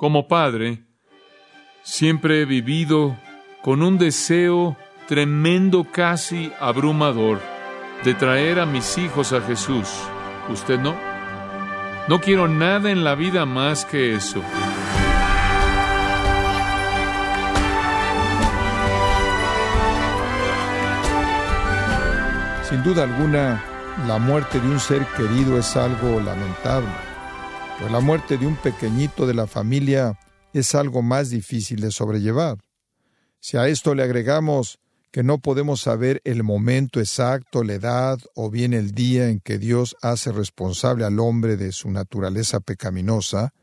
Como padre, siempre he vivido con un deseo tremendo, casi abrumador, de traer a mis hijos a Jesús. ¿Usted no? No quiero nada en la vida más que eso. Sin duda alguna, la muerte de un ser querido es algo lamentable, pero la muerte de un pequeñito de la familia es algo más difícil de sobrellevar. Si a esto le agregamos que no podemos saber el momento exacto, la edad o bien el día en que Dios hace responsable al hombre de su naturaleza pecaminosa,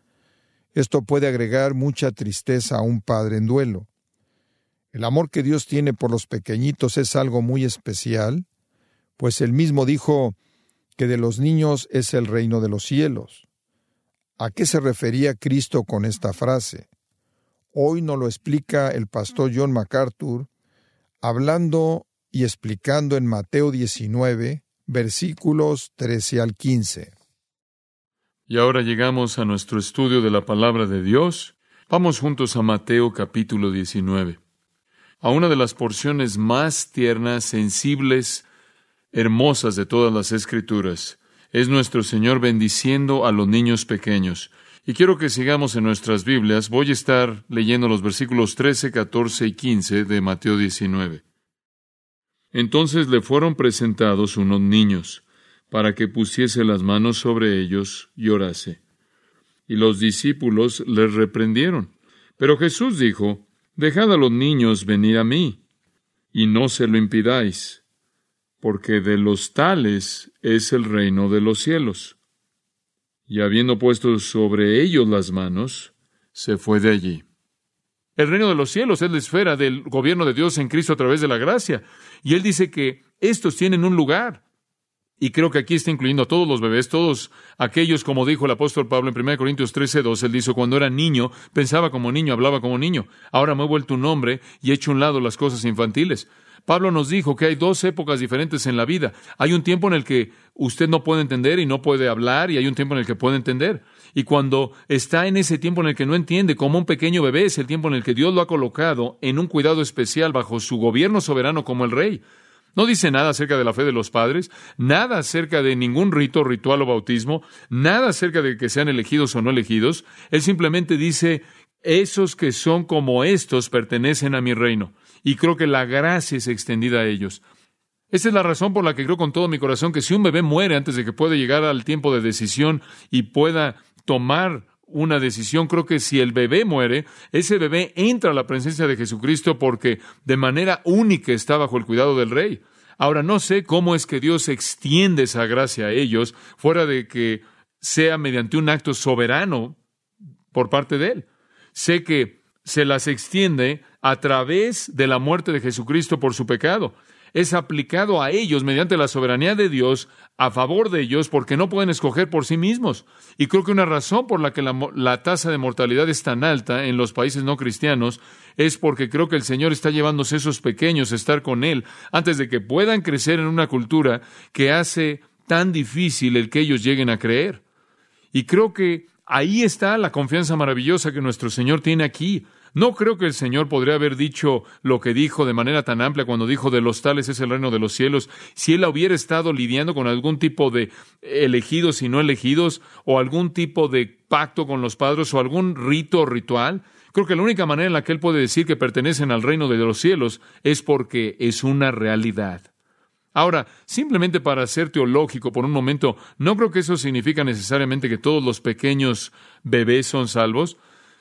esto puede agregar mucha tristeza a un padre en duelo. El amor que Dios tiene por los pequeñitos es algo muy especial, pues él mismo dijo que de los niños es el reino de los cielos. ¿A qué se refería Cristo con esta frase? Hoy nos lo explica el pastor John MacArthur, hablando y explicando en Mateo 19, versículos 13 al 15. Y ahora llegamos a nuestro estudio de la palabra de Dios. Vamos juntos a Mateo capítulo 19, a una de las porciones más tiernas, sensibles, hermosas de todas las escrituras. Es nuestro Señor bendiciendo a los niños pequeños. Y quiero que sigamos en nuestras Biblias. Voy a estar leyendo los versículos 13, 14 y 15 de Mateo 19. Entonces le fueron presentados unos niños, para que pusiese las manos sobre ellos y orase. Y los discípulos les reprendieron. Pero Jesús dijo, Dejad a los niños venir a mí, y no se lo impidáis, porque de los tales es el reino de los cielos. Y habiendo puesto sobre ellos las manos, se fue de allí. El reino de los cielos es la esfera del gobierno de Dios en Cristo a través de la gracia. Y Él dice que estos tienen un lugar. Y creo que aquí está incluyendo a todos los bebés, todos aquellos, como dijo el apóstol Pablo en 1 Corintios 13, 2, él dijo, cuando era niño, pensaba como niño, hablaba como niño. Ahora me he vuelto un hombre y he hecho un lado las cosas infantiles. Pablo nos dijo que hay dos épocas diferentes en la vida. Hay un tiempo en el que usted no puede entender y no puede hablar, y hay un tiempo en el que puede entender. Y cuando está en ese tiempo en el que no entiende, como un pequeño bebé, es el tiempo en el que Dios lo ha colocado en un cuidado especial bajo su gobierno soberano como el rey. No dice nada acerca de la fe de los padres, nada acerca de ningún rito, ritual o bautismo, nada acerca de que sean elegidos o no elegidos. Él simplemente dice, esos que son como estos pertenecen a mi reino y creo que la gracia es extendida a ellos. Esa es la razón por la que creo con todo mi corazón que si un bebé muere antes de que pueda llegar al tiempo de decisión y pueda tomar una decisión, creo que si el bebé muere, ese bebé entra a la presencia de Jesucristo porque de manera única está bajo el cuidado del rey. Ahora, no sé cómo es que Dios extiende esa gracia a ellos fuera de que sea mediante un acto soberano por parte de Él. Sé que se las extiende a través de la muerte de Jesucristo por su pecado. Es aplicado a ellos mediante la soberanía de Dios a favor de ellos porque no pueden escoger por sí mismos. Y creo que una razón por la que la, tasa de mortalidad es tan alta en los países no cristianos es porque creo que el Señor está llevándose esos pequeños a estar con Él antes de que puedan crecer en una cultura que hace tan difícil el que ellos lleguen a creer. Y creo que ahí está la confianza maravillosa que nuestro Señor tiene aquí. No creo que el Señor podría haber dicho lo que dijo de manera tan amplia cuando dijo de los tales es el reino de los cielos, si él hubiera estado lidiando con algún tipo de elegidos y no elegidos, o algún tipo de pacto con los padres, o algún rito o ritual. Creo que la única manera en la que él puede decir que pertenecen al reino de los cielos es porque es una realidad. Ahora, simplemente para ser teológico por un momento, no creo que eso significa necesariamente que todos los pequeños bebés son salvos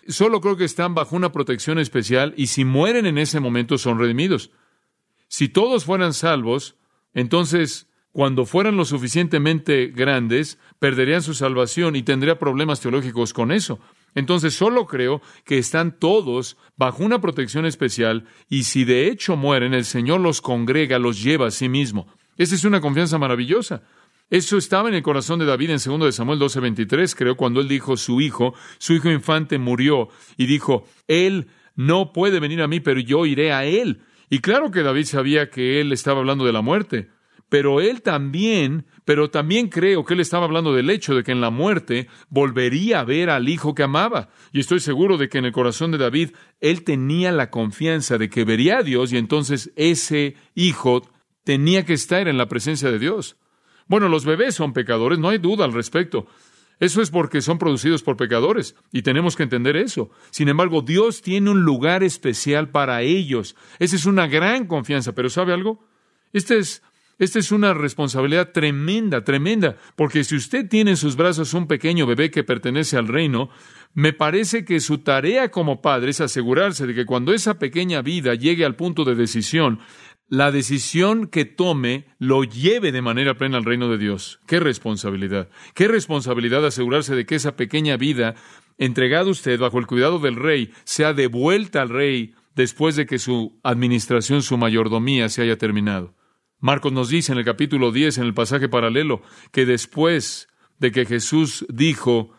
solo creo que están bajo una protección especial y si mueren en ese momento son redimidos. Si todos fueran salvos, entonces cuando fueran lo suficientemente grandes, perderían su salvación y tendría problemas teológicos con eso. Entonces solo creo que están todos bajo una protección especial y si de hecho mueren, el Señor los congrega, los lleva a sí mismo. Esa es una confianza maravillosa. Eso estaba en el corazón de David en 2 de Samuel 12:23, creo, cuando él dijo, su hijo, su hijo infante murió, y dijo, él no puede venir a mí, pero yo iré a él. Y claro que David sabía que él estaba hablando de la muerte, pero él también pero también creo que él estaba hablando del hecho de que en la muerte volvería a ver al hijo que amaba. Y estoy seguro de que en el corazón de David él tenía la confianza de que vería a Dios y entonces ese hijo tenía que estar en la presencia de Dios. Bueno, los bebés son pecadores, no hay duda al respecto. Eso es porque son producidos por pecadores y tenemos que entender eso. Sin embargo, Dios tiene un lugar especial para ellos. Esa es una gran confianza, pero ¿sabe algo? Este es esta es una responsabilidad tremenda, tremenda, porque si usted tiene en sus brazos un pequeño bebé que pertenece al reino, me parece que su tarea como padre es asegurarse de que cuando esa pequeña vida llegue al punto de decisión, la decisión que tome lo lleve de manera plena al reino de Dios. Qué responsabilidad. Qué responsabilidad asegurarse de que esa pequeña vida, entregada a usted bajo el cuidado del rey, sea devuelta al rey después de que su administración, su mayordomía se haya terminado. Marcos nos dice en el capítulo 10, en el pasaje paralelo, que después de que Jesús dijo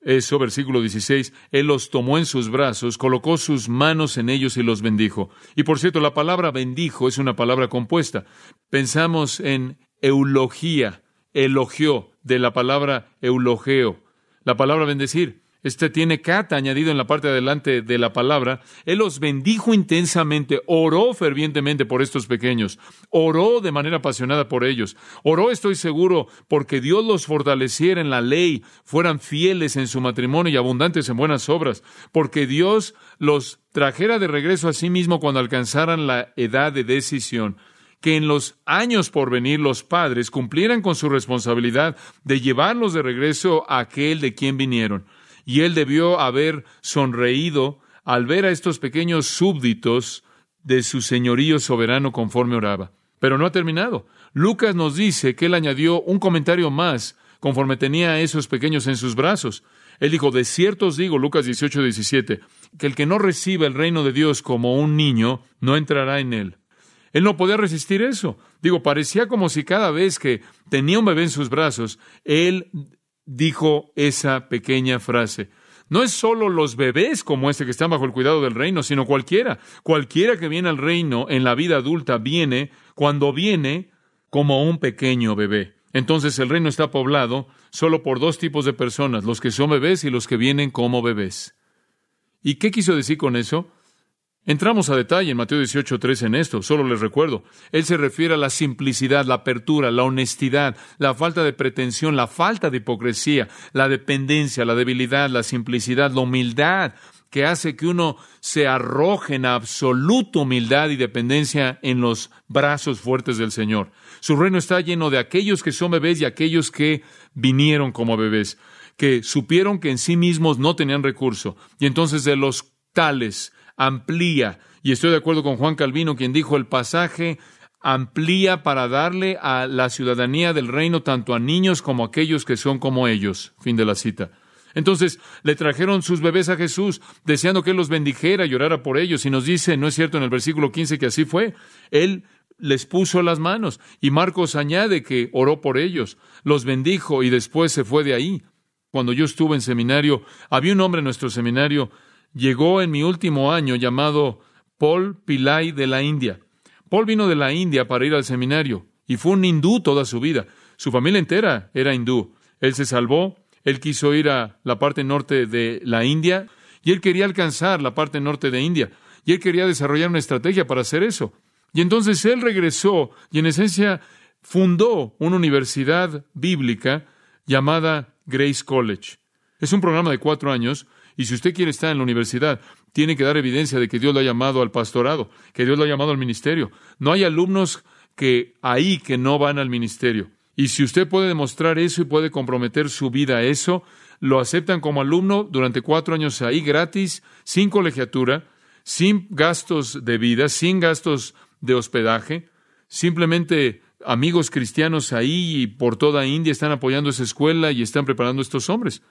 eso, versículo 16, Él los tomó en sus brazos, colocó sus manos en ellos y los bendijo. Y por cierto, la palabra bendijo es una palabra compuesta. Pensamos en eulogía, elogió, de la palabra eulogeo, la palabra bendecir. Este tiene kata añadido en la parte de adelante de la palabra. Él los bendijo intensamente, oró fervientemente por estos pequeños, oró de manera apasionada por ellos. Oró, estoy seguro, porque Dios los fortaleciera en la ley, fueran fieles en su matrimonio y abundantes en buenas obras, porque Dios los trajera de regreso a sí mismo cuando alcanzaran la edad de decisión que en los años por venir los padres cumplieran con su responsabilidad de llevarlos de regreso a aquel de quien vinieron y él debió haber sonreído al ver a estos pequeños súbditos de su señorío soberano conforme oraba. Pero no ha terminado. Lucas nos dice que él añadió un comentario más conforme tenía a esos pequeños en sus brazos. Él dijo, de cierto os digo, Lucas 18, 17, que el que no reciba el reino de Dios como un niño, no entrará en él. Él no podía resistir eso. Digo, parecía como si cada vez que tenía un bebé en sus brazos, él dijo esa pequeña frase. No es solo los bebés como este que están bajo el cuidado del reino, sino cualquiera. Cualquiera que viene al reino en la vida adulta viene cuando viene como un pequeño bebé. Entonces el reino está poblado solo por dos tipos de personas, los que son bebés y los que vienen como bebés. ¿Y qué quiso decir con eso? Entramos a detalle en Mateo 18.3 en esto, solo les recuerdo. Él se refiere a la simplicidad, la apertura, la honestidad, la falta de pretensión, la falta de hipocresía, la dependencia, la debilidad, la simplicidad, la humildad, que hace que uno se arroje en absoluta humildad y dependencia en los brazos fuertes del Señor. Su reino está lleno de aquellos que son bebés y aquellos que vinieron como bebés, que supieron que en sí mismos no tenían recurso, y entonces de los tales amplía. Y estoy de acuerdo con Juan Calvino, quien dijo el pasaje amplía para darle a la ciudadanía del reino tanto a niños como a aquellos que son como ellos. Fin de la cita. Entonces le trajeron sus bebés a Jesús, deseando que Él los bendijera y orara por ellos. Y nos dice, ¿no es cierto en el versículo 15 que así fue? Él les puso las manos. Y Marcos añade que oró por ellos, los bendijo y después se fue de ahí. Cuando yo estuve en seminario, había un hombre en nuestro seminario llegó en mi último año llamado Paul Pillai de la India. Paul vino de la India para ir al seminario y fue un hindú toda su vida. Su familia entera era hindú. Él se salvó, él quiso ir a la parte norte de la India y él quería alcanzar la parte norte de India y él quería desarrollar una estrategia para hacer eso. Y entonces él regresó y en esencia fundó una universidad bíblica llamada Grace College. Es un programa de cuatro años y si usted quiere estar en la universidad, tiene que dar evidencia de que Dios lo ha llamado al pastorado, que Dios lo ha llamado al ministerio. No hay alumnos que ahí que no van al ministerio. Y si usted puede demostrar eso y puede comprometer su vida a eso, lo aceptan como alumno durante cuatro años ahí gratis, sin colegiatura, sin gastos de vida, sin gastos de hospedaje, simplemente amigos cristianos ahí y por toda India están apoyando esa escuela y están preparando a estos hombres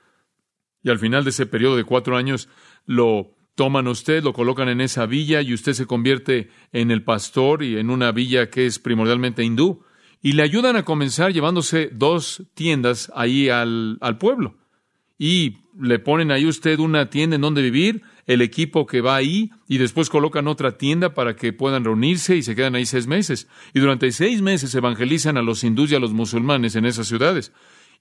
y al final de ese periodo de cuatro años lo toman usted, lo colocan en esa villa y usted se convierte en el pastor y en una villa que es primordialmente hindú. Y le ayudan a comenzar llevándose dos tiendas ahí al, al pueblo. Y le ponen ahí usted una tienda en donde vivir el equipo que va ahí y después colocan otra tienda para que puedan reunirse y se quedan ahí seis meses. Y durante seis meses evangelizan a los hindúes y a los musulmanes en esas ciudades.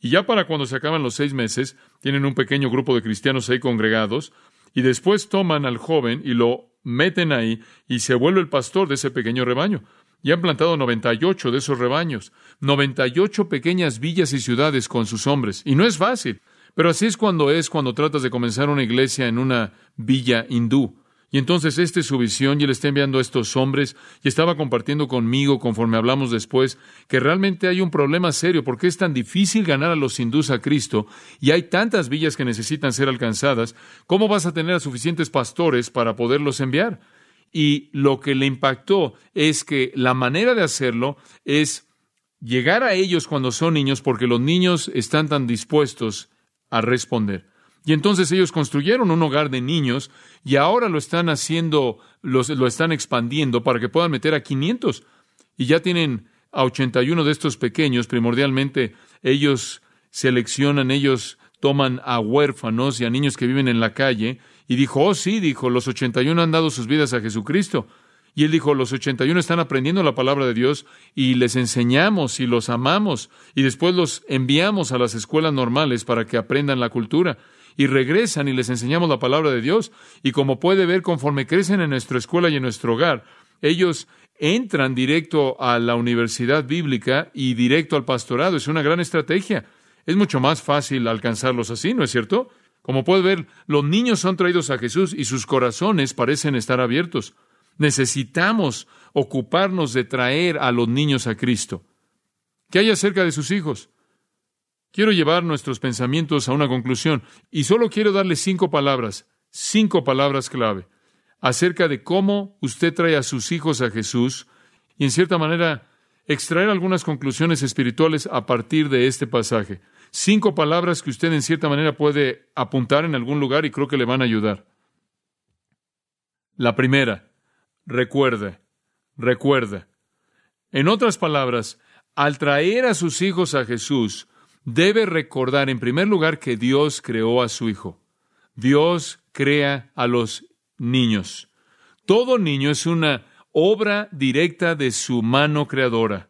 Y ya para cuando se acaban los seis meses, tienen un pequeño grupo de cristianos ahí congregados y después toman al joven y lo meten ahí y se vuelve el pastor de ese pequeño rebaño. Y han plantado 98 de esos rebaños, 98 pequeñas villas y ciudades con sus hombres. Y no es fácil. Pero así es cuando es cuando tratas de comenzar una iglesia en una villa hindú. Y entonces esta es su visión y él está enviando a estos hombres y estaba compartiendo conmigo, conforme hablamos después, que realmente hay un problema serio porque es tan difícil ganar a los hindús a Cristo y hay tantas villas que necesitan ser alcanzadas. ¿Cómo vas a tener a suficientes pastores para poderlos enviar? Y lo que le impactó es que la manera de hacerlo es llegar a ellos cuando son niños porque los niños están tan dispuestos a responder. Y entonces ellos construyeron un hogar de niños y ahora lo están haciendo, lo están expandiendo para que puedan meter a 500. Y ya tienen a 81 de estos pequeños, primordialmente ellos seleccionan, ellos toman a huérfanos y a niños que viven en la calle. Y dijo, oh sí, dijo, los 81 han dado sus vidas a Jesucristo. Y él dijo, los 81 están aprendiendo la palabra de Dios y les enseñamos y los amamos y después los enviamos a las escuelas normales para que aprendan la cultura y regresan y les enseñamos la palabra de Dios. Y como puede ver, conforme crecen en nuestra escuela y en nuestro hogar, ellos entran directo a la universidad bíblica y directo al pastorado. Es una gran estrategia. Es mucho más fácil alcanzarlos así, ¿no es cierto? Como puede ver, los niños son traídos a Jesús y sus corazones parecen estar abiertos. Necesitamos ocuparnos de traer a los niños a Cristo. ¿Qué hay acerca de sus hijos? Quiero llevar nuestros pensamientos a una conclusión y solo quiero darle cinco palabras, cinco palabras clave, acerca de cómo usted trae a sus hijos a Jesús y en cierta manera extraer algunas conclusiones espirituales a partir de este pasaje. Cinco palabras que usted en cierta manera puede apuntar en algún lugar y creo que le van a ayudar. La primera, recuerda, recuerda. En otras palabras, al traer a sus hijos a Jesús, debe recordar en primer lugar que Dios creó a su Hijo. Dios crea a los niños. Todo niño es una obra directa de su mano creadora.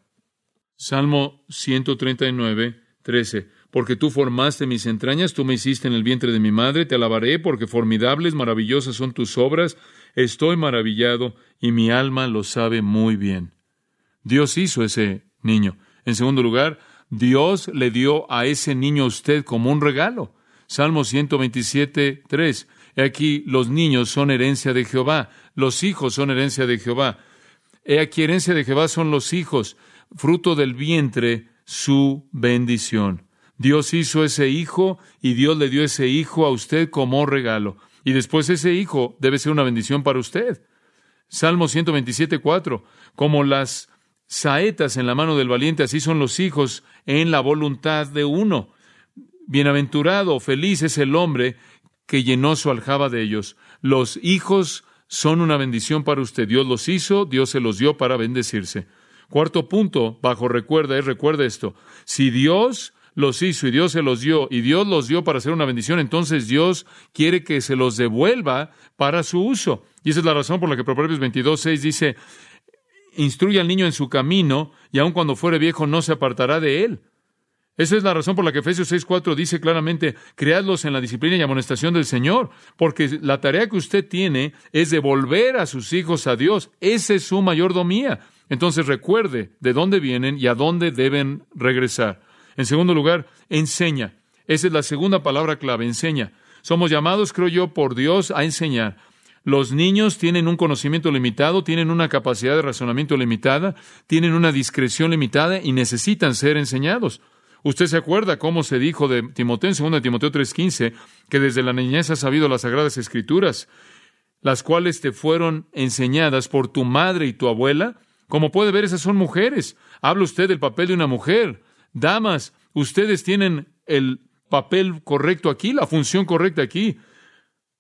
Salmo 139, 13. Porque tú formaste mis entrañas, tú me hiciste en el vientre de mi madre, te alabaré, porque formidables, maravillosas son tus obras, estoy maravillado y mi alma lo sabe muy bien. Dios hizo ese niño. En segundo lugar, Dios le dio a ese niño a usted como un regalo. Salmo 127, 3. He aquí, los niños son herencia de Jehová, los hijos son herencia de Jehová. He aquí, herencia de Jehová son los hijos, fruto del vientre, su bendición. Dios hizo ese hijo y Dios le dio ese hijo a usted como regalo. Y después ese hijo debe ser una bendición para usted. Salmo 127, 4. Como las saetas en la mano del valiente, así son los hijos en la voluntad de uno. Bienaventurado, feliz es el hombre que llenó su aljaba de ellos. Los hijos son una bendición para usted. Dios los hizo, Dios se los dio para bendecirse. Cuarto punto, bajo recuerda, es recuerda esto. Si Dios los hizo y Dios se los dio y Dios los dio para hacer una bendición, entonces Dios quiere que se los devuelva para su uso. Y esa es la razón por la que Proverbios 22, 6 dice, instruye al niño en su camino y aun cuando fuere viejo no se apartará de él. Esa es la razón por la que Efesios 6:4 dice claramente, creadlos en la disciplina y amonestación del Señor, porque la tarea que usted tiene es devolver a sus hijos a Dios. Esa es su mayordomía. Entonces recuerde de dónde vienen y a dónde deben regresar. En segundo lugar, enseña. Esa es la segunda palabra clave, enseña. Somos llamados, creo yo, por Dios a enseñar. Los niños tienen un conocimiento limitado, tienen una capacidad de razonamiento limitada, tienen una discreción limitada y necesitan ser enseñados. Usted se acuerda cómo se dijo de Timoteo en 2 Timoteo 3:15 que desde la niñez has sabido las sagradas escrituras, las cuales te fueron enseñadas por tu madre y tu abuela. Como puede ver, esas son mujeres. Habla usted del papel de una mujer. Damas, ustedes tienen el papel correcto aquí, la función correcta aquí.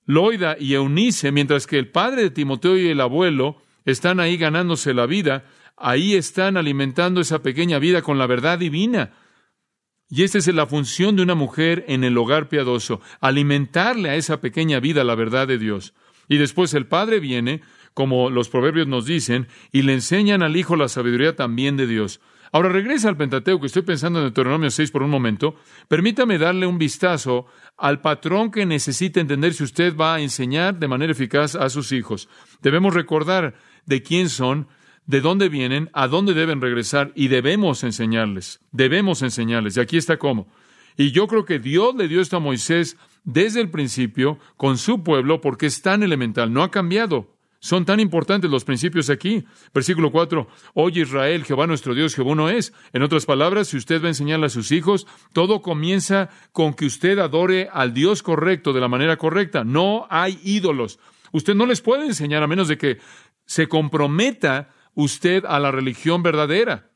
Loida y Eunice, mientras que el padre de Timoteo y el abuelo están ahí ganándose la vida, ahí están alimentando esa pequeña vida con la verdad divina. Y esta es la función de una mujer en el hogar piadoso, alimentarle a esa pequeña vida la verdad de Dios. Y después el padre viene, como los proverbios nos dicen, y le enseñan al hijo la sabiduría también de Dios. Ahora regresa al Pentateuco, que estoy pensando en Deuteronomio 6 por un momento. Permítame darle un vistazo al patrón que necesita entender si usted va a enseñar de manera eficaz a sus hijos. Debemos recordar de quién son, de dónde vienen, a dónde deben regresar y debemos enseñarles. Debemos enseñarles. Y aquí está cómo. Y yo creo que Dios le dio esto a Moisés desde el principio con su pueblo porque es tan elemental, no ha cambiado. Son tan importantes los principios aquí. Versículo 4. Oye Israel, Jehová nuestro Dios, Jehová no es. En otras palabras, si usted va a enseñarle a sus hijos, todo comienza con que usted adore al Dios correcto de la manera correcta. No hay ídolos. Usted no les puede enseñar a menos de que se comprometa usted a la religión verdadera.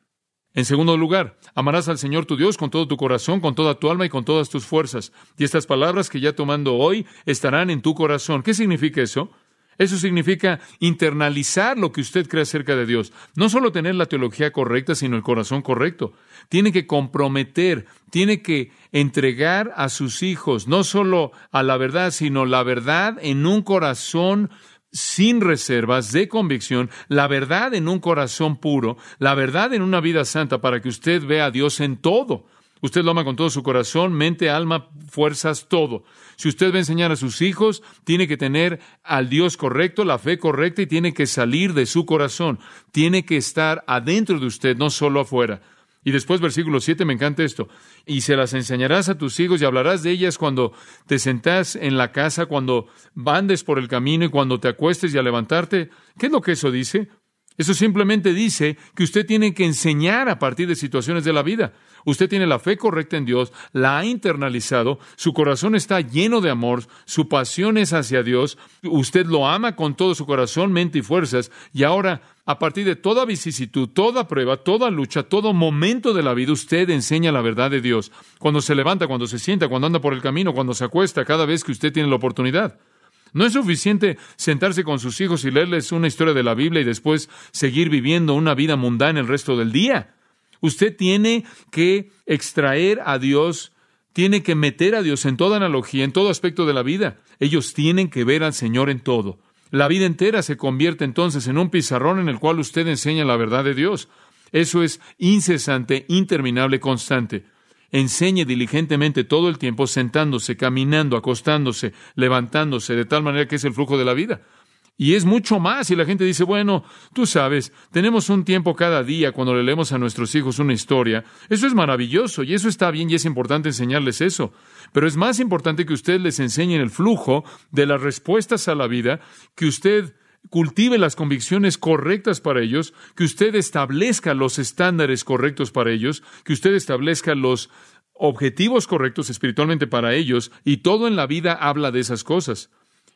En segundo lugar, amarás al Señor tu Dios con todo tu corazón, con toda tu alma y con todas tus fuerzas. Y estas palabras que ya tomando hoy estarán en tu corazón. ¿Qué significa eso? Eso significa internalizar lo que usted cree acerca de Dios. No solo tener la teología correcta, sino el corazón correcto. Tiene que comprometer, tiene que entregar a sus hijos, no solo a la verdad, sino la verdad en un corazón sin reservas, de convicción, la verdad en un corazón puro, la verdad en una vida santa para que usted vea a Dios en todo. Usted lo ama con todo su corazón, mente, alma, fuerzas, todo. Si usted va a enseñar a sus hijos, tiene que tener al Dios correcto, la fe correcta y tiene que salir de su corazón. Tiene que estar adentro de usted, no solo afuera. Y después, versículo 7, me encanta esto. Y se las enseñarás a tus hijos y hablarás de ellas cuando te sentás en la casa, cuando bandes por el camino y cuando te acuestes y a levantarte. ¿Qué es lo que eso dice? Eso simplemente dice que usted tiene que enseñar a partir de situaciones de la vida. Usted tiene la fe correcta en Dios, la ha internalizado, su corazón está lleno de amor, su pasión es hacia Dios, usted lo ama con todo su corazón, mente y fuerzas, y ahora, a partir de toda vicisitud, toda prueba, toda lucha, todo momento de la vida, usted enseña la verdad de Dios. Cuando se levanta, cuando se sienta, cuando anda por el camino, cuando se acuesta, cada vez que usted tiene la oportunidad. No es suficiente sentarse con sus hijos y leerles una historia de la Biblia y después seguir viviendo una vida mundana el resto del día. Usted tiene que extraer a Dios, tiene que meter a Dios en toda analogía, en todo aspecto de la vida. Ellos tienen que ver al Señor en todo. La vida entera se convierte entonces en un pizarrón en el cual usted enseña la verdad de Dios. Eso es incesante, interminable, constante enseñe diligentemente todo el tiempo, sentándose, caminando, acostándose, levantándose, de tal manera que es el flujo de la vida. Y es mucho más. Y la gente dice, bueno, tú sabes, tenemos un tiempo cada día cuando le leemos a nuestros hijos una historia. Eso es maravilloso y eso está bien y es importante enseñarles eso. Pero es más importante que usted les enseñe el flujo de las respuestas a la vida, que usted cultive las convicciones correctas para ellos, que usted establezca los estándares correctos para ellos, que usted establezca los objetivos correctos espiritualmente para ellos, y todo en la vida habla de esas cosas.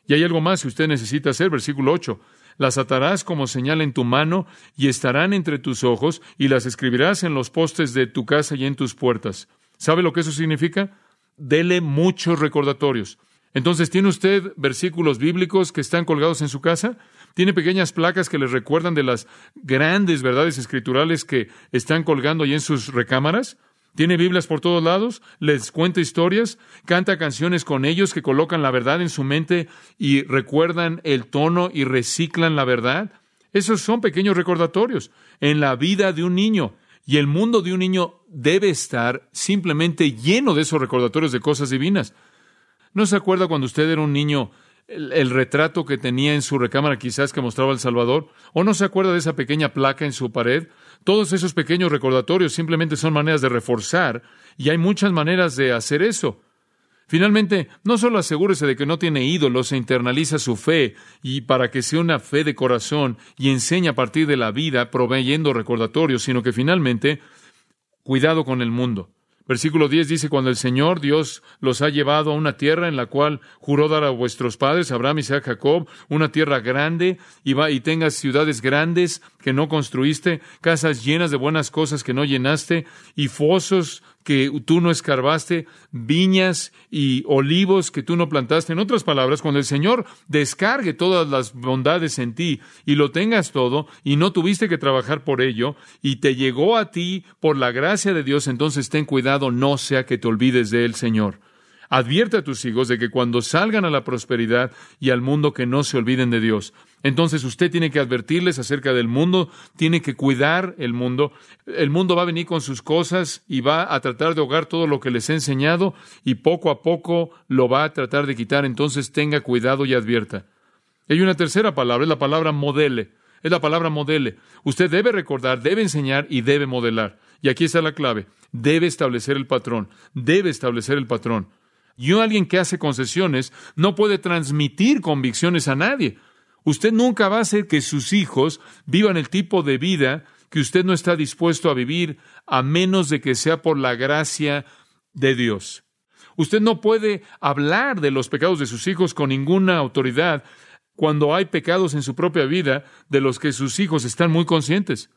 Y hay algo más que usted necesita hacer, versículo 8. Las atarás como señal en tu mano y estarán entre tus ojos y las escribirás en los postes de tu casa y en tus puertas. ¿Sabe lo que eso significa? Dele muchos recordatorios. Entonces, ¿tiene usted versículos bíblicos que están colgados en su casa? ¿Tiene pequeñas placas que les recuerdan de las grandes verdades escriturales que están colgando ahí en sus recámaras? ¿Tiene Biblias por todos lados? ¿Les cuenta historias? ¿Canta canciones con ellos que colocan la verdad en su mente y recuerdan el tono y reciclan la verdad? Esos son pequeños recordatorios en la vida de un niño. Y el mundo de un niño debe estar simplemente lleno de esos recordatorios de cosas divinas. ¿No se acuerda cuando usted era un niño el, retrato que tenía en su recámara quizás que mostraba El Salvador? ¿O no se acuerda de esa pequeña placa en su pared? Todos esos pequeños recordatorios simplemente son maneras de reforzar y hay muchas maneras de hacer eso. Finalmente, no solo asegúrese de que no tiene ídolos e internaliza su fe y para que sea una fe de corazón y enseña a partir de la vida proveyendo recordatorios, sino que finalmente, cuidado con el mundo. Versículo 10 dice, cuando el Señor Dios los ha llevado a una tierra en la cual juró dar a vuestros padres, Abraham, Isaac, Jacob, una tierra grande, y, va, y tengas ciudades grandes que no construiste, casas llenas de buenas cosas que no llenaste, y fosos que tú no escarbaste, viñas y olivos que tú no plantaste. En otras palabras, cuando el Señor descargue todas las bondades en ti y lo tengas todo y no tuviste que trabajar por ello y te llegó a ti por la gracia de Dios, entonces ten cuidado, no sea que te olvides de él, Señor. Advierte a tus hijos de que cuando salgan a la prosperidad y al mundo que no se olviden de Dios. Entonces usted tiene que advertirles acerca del mundo, tiene que cuidar el mundo. El mundo va a venir con sus cosas y va a tratar de ahogar todo lo que les he enseñado y poco a poco lo va a tratar de quitar. Entonces tenga cuidado y advierta. Hay una tercera palabra, es la palabra modele. Es la palabra modele. Usted debe recordar, debe enseñar y debe modelar. Y aquí está la clave. Debe establecer el patrón. Debe establecer el patrón. Y alguien que hace concesiones no puede transmitir convicciones a nadie. Usted nunca va a hacer que sus hijos vivan el tipo de vida que usted no está dispuesto a vivir a menos de que sea por la gracia de Dios. Usted no puede hablar de los pecados de sus hijos con ninguna autoridad cuando hay pecados en su propia vida de los que sus hijos están muy conscientes.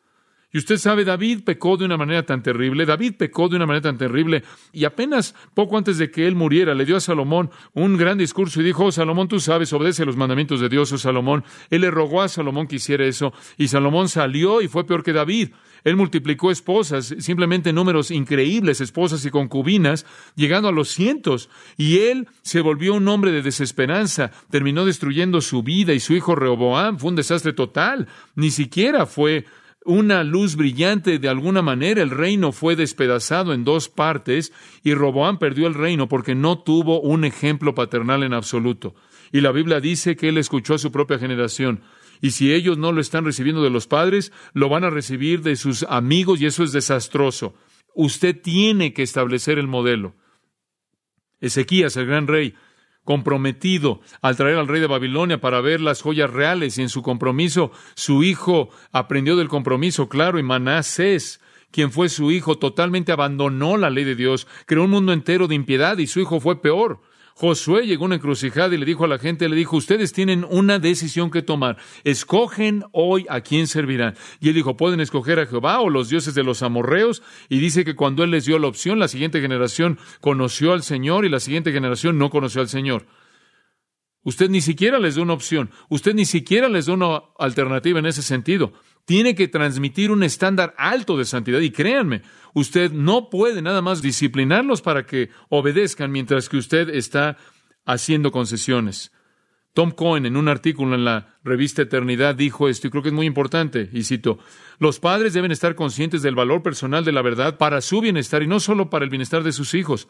Y usted sabe, David pecó de una manera tan terrible, David pecó de una manera tan terrible, y apenas poco antes de que él muriera, le dio a Salomón un gran discurso y dijo, oh, Salomón, tú sabes, obedece los mandamientos de Dios, oh Salomón. Él le rogó a Salomón que hiciera eso, y Salomón salió y fue peor que David. Él multiplicó esposas, simplemente números increíbles, esposas y concubinas, llegando a los cientos. Y él se volvió un hombre de desesperanza, terminó destruyendo su vida y su hijo Rehoboam fue un desastre total. Ni siquiera fue una luz brillante de alguna manera, el reino fue despedazado en dos partes y Roboán perdió el reino porque no tuvo un ejemplo paternal en absoluto. Y la Biblia dice que él escuchó a su propia generación. Y si ellos no lo están recibiendo de los padres, lo van a recibir de sus amigos y eso es desastroso. Usted tiene que establecer el modelo. Ezequías, el gran rey, comprometido al traer al rey de Babilonia para ver las joyas reales y en su compromiso su hijo aprendió del compromiso, claro, y Manasés, quien fue su hijo, totalmente abandonó la ley de Dios, creó un mundo entero de impiedad y su hijo fue peor. Josué llegó a una encrucijada y le dijo a la gente, le dijo, ustedes tienen una decisión que tomar. Escogen hoy a quién servirán. Y él dijo, pueden escoger a Jehová o los dioses de los amorreos. Y dice que cuando él les dio la opción, la siguiente generación conoció al Señor y la siguiente generación no conoció al Señor. Usted ni siquiera les da una opción, usted ni siquiera les da una alternativa en ese sentido. Tiene que transmitir un estándar alto de santidad y créanme, usted no puede nada más disciplinarlos para que obedezcan mientras que usted está haciendo concesiones. Tom Cohen en un artículo en la revista Eternidad dijo esto y creo que es muy importante, y cito, los padres deben estar conscientes del valor personal de la verdad para su bienestar y no solo para el bienestar de sus hijos.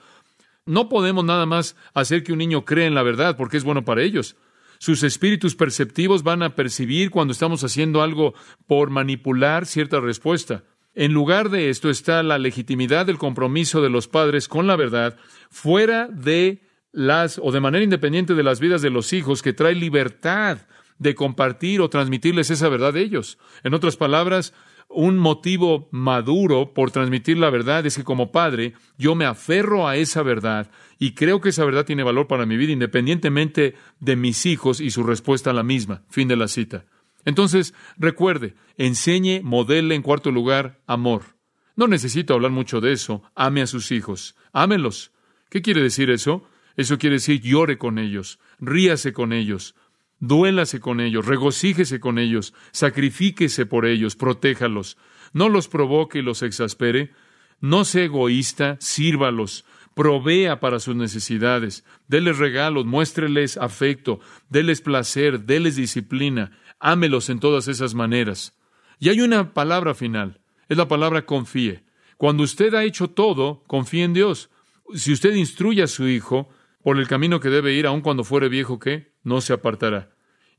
No podemos nada más hacer que un niño crea en la verdad porque es bueno para ellos. Sus espíritus perceptivos van a percibir cuando estamos haciendo algo por manipular cierta respuesta. En lugar de esto está la legitimidad del compromiso de los padres con la verdad fuera de las o de manera independiente de las vidas de los hijos que trae libertad de compartir o transmitirles esa verdad a ellos. En otras palabras, un motivo maduro por transmitir la verdad es que como padre yo me aferro a esa verdad y creo que esa verdad tiene valor para mi vida independientemente de mis hijos y su respuesta a la misma. Fin de la cita. Entonces, recuerde, enseñe, modele en cuarto lugar amor. No necesito hablar mucho de eso. Ame a sus hijos. Ámelos. ¿Qué quiere decir eso? Eso quiere decir llore con ellos, ríase con ellos, Duélase con ellos, regocíjese con ellos, sacrifíquese por ellos, protéjalos. No los provoque y los exaspere. No sea egoísta, sírvalos, provea para sus necesidades, déles regalos, muéstreles afecto, déles placer, déles disciplina, ámelos en todas esas maneras. Y hay una palabra final, es la palabra confíe. Cuando usted ha hecho todo, confíe en Dios. Si usted instruye a su hijo por el camino que debe ir, aun cuando fuere viejo, ¿qué? No se apartará.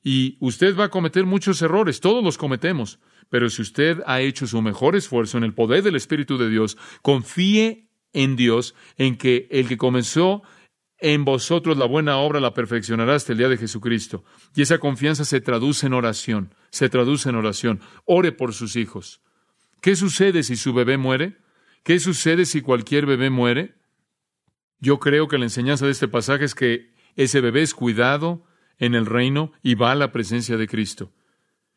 Y usted va a cometer muchos errores, todos los cometemos, pero si usted ha hecho su mejor esfuerzo en el poder del Espíritu de Dios, confíe en Dios, en que el que comenzó en vosotros la buena obra la perfeccionará hasta el día de Jesucristo. Y esa confianza se traduce en oración, se traduce en oración. Ore por sus hijos. ¿Qué sucede si su bebé muere? ¿Qué sucede si cualquier bebé muere? Yo creo que la enseñanza de este pasaje es que ese bebé es cuidado, en el reino y va a la presencia de Cristo.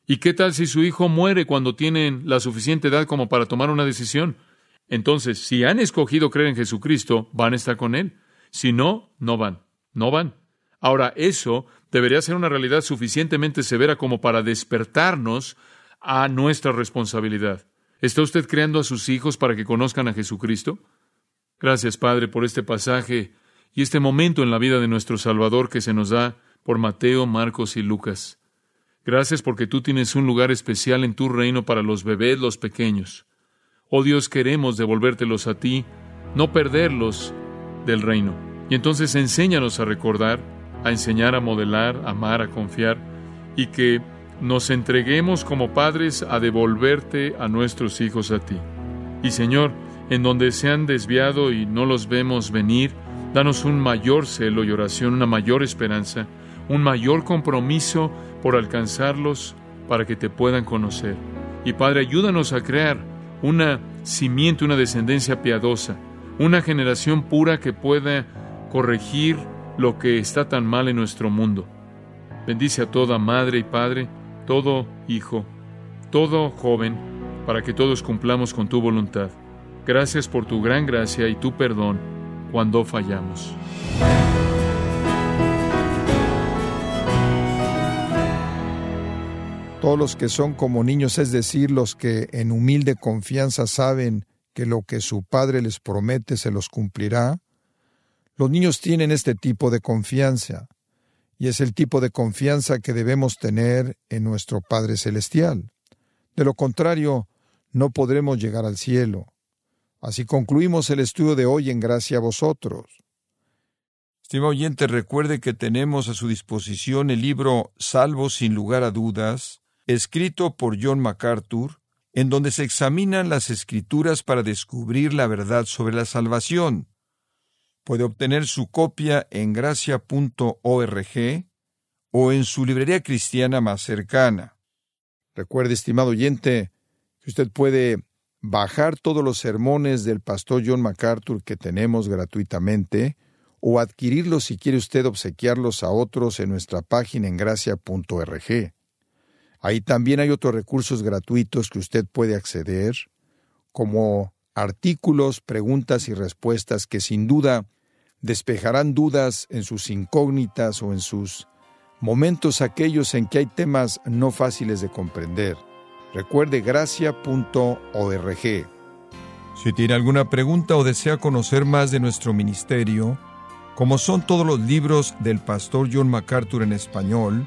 ¿Y qué tal si su hijo muere cuando tienen la suficiente edad como para tomar una decisión? Entonces, si han escogido creer en Jesucristo, van a estar con Él. Si no, no van. No van. Ahora, eso debería ser una realidad suficientemente severa como para despertarnos a nuestra responsabilidad. ¿Está usted creando a sus hijos para que conozcan a Jesucristo? Gracias, Padre, por este pasaje y este momento en la vida de nuestro Salvador que se nos da por Mateo, Marcos y Lucas. Gracias porque tú tienes un lugar especial en tu reino para los bebés, los pequeños. Oh Dios, queremos devolvértelos a ti, no perderlos del reino. Y entonces enséñanos a recordar, a enseñar a modelar, a amar, a confiar, y que nos entreguemos como padres a devolverte a nuestros hijos a ti. Y Señor, en donde se han desviado y no los vemos venir, danos un mayor celo y oración, una mayor esperanza, un mayor compromiso por alcanzarlos para que te puedan conocer. Y Padre, ayúdanos a crear una simiente, una descendencia piadosa, una generación pura que pueda corregir lo que está tan mal en nuestro mundo. Bendice a toda madre y padre, todo hijo, todo joven, para que todos cumplamos con tu voluntad. Gracias por tu gran gracia y tu perdón cuando fallamos. Todos los que son como niños, es decir, los que en humilde confianza saben que lo que su Padre les promete se los cumplirá, los niños tienen este tipo de confianza, y es el tipo de confianza que debemos tener en nuestro Padre Celestial. De lo contrario, no podremos llegar al cielo. Así concluimos el estudio de hoy en gracia a vosotros. Estimado oyente, recuerde que tenemos a su disposición el libro Salvo sin lugar a dudas, escrito por John MacArthur, en donde se examinan las escrituras para descubrir la verdad sobre la salvación. Puede obtener su copia en gracia.org o en su librería cristiana más cercana. Recuerde, estimado oyente, que usted puede bajar todos los sermones del pastor John MacArthur que tenemos gratuitamente o adquirirlos si quiere usted obsequiarlos a otros en nuestra página en gracia.org. Ahí también hay otros recursos gratuitos que usted puede acceder, como artículos, preguntas y respuestas que sin duda despejarán dudas en sus incógnitas o en sus momentos aquellos en que hay temas no fáciles de comprender. Recuerde gracia.org. Si tiene alguna pregunta o desea conocer más de nuestro ministerio, como son todos los libros del pastor John MacArthur en español,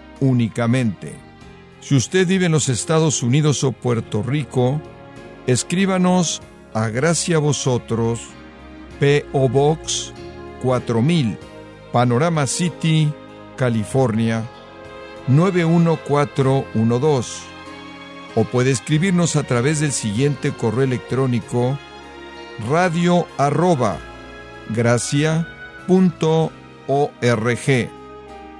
únicamente. Si usted vive en los Estados Unidos o Puerto Rico, escríbanos a Gracia Vosotros, P.O. Box 4000, Panorama City, California 91412. O puede escribirnos a través del siguiente correo electrónico radio arroba